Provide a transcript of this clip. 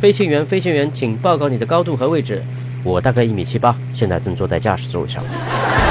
飞行员飞行员请报告你的高度和位置。我大概一米七八现在正坐在驾驶座位上。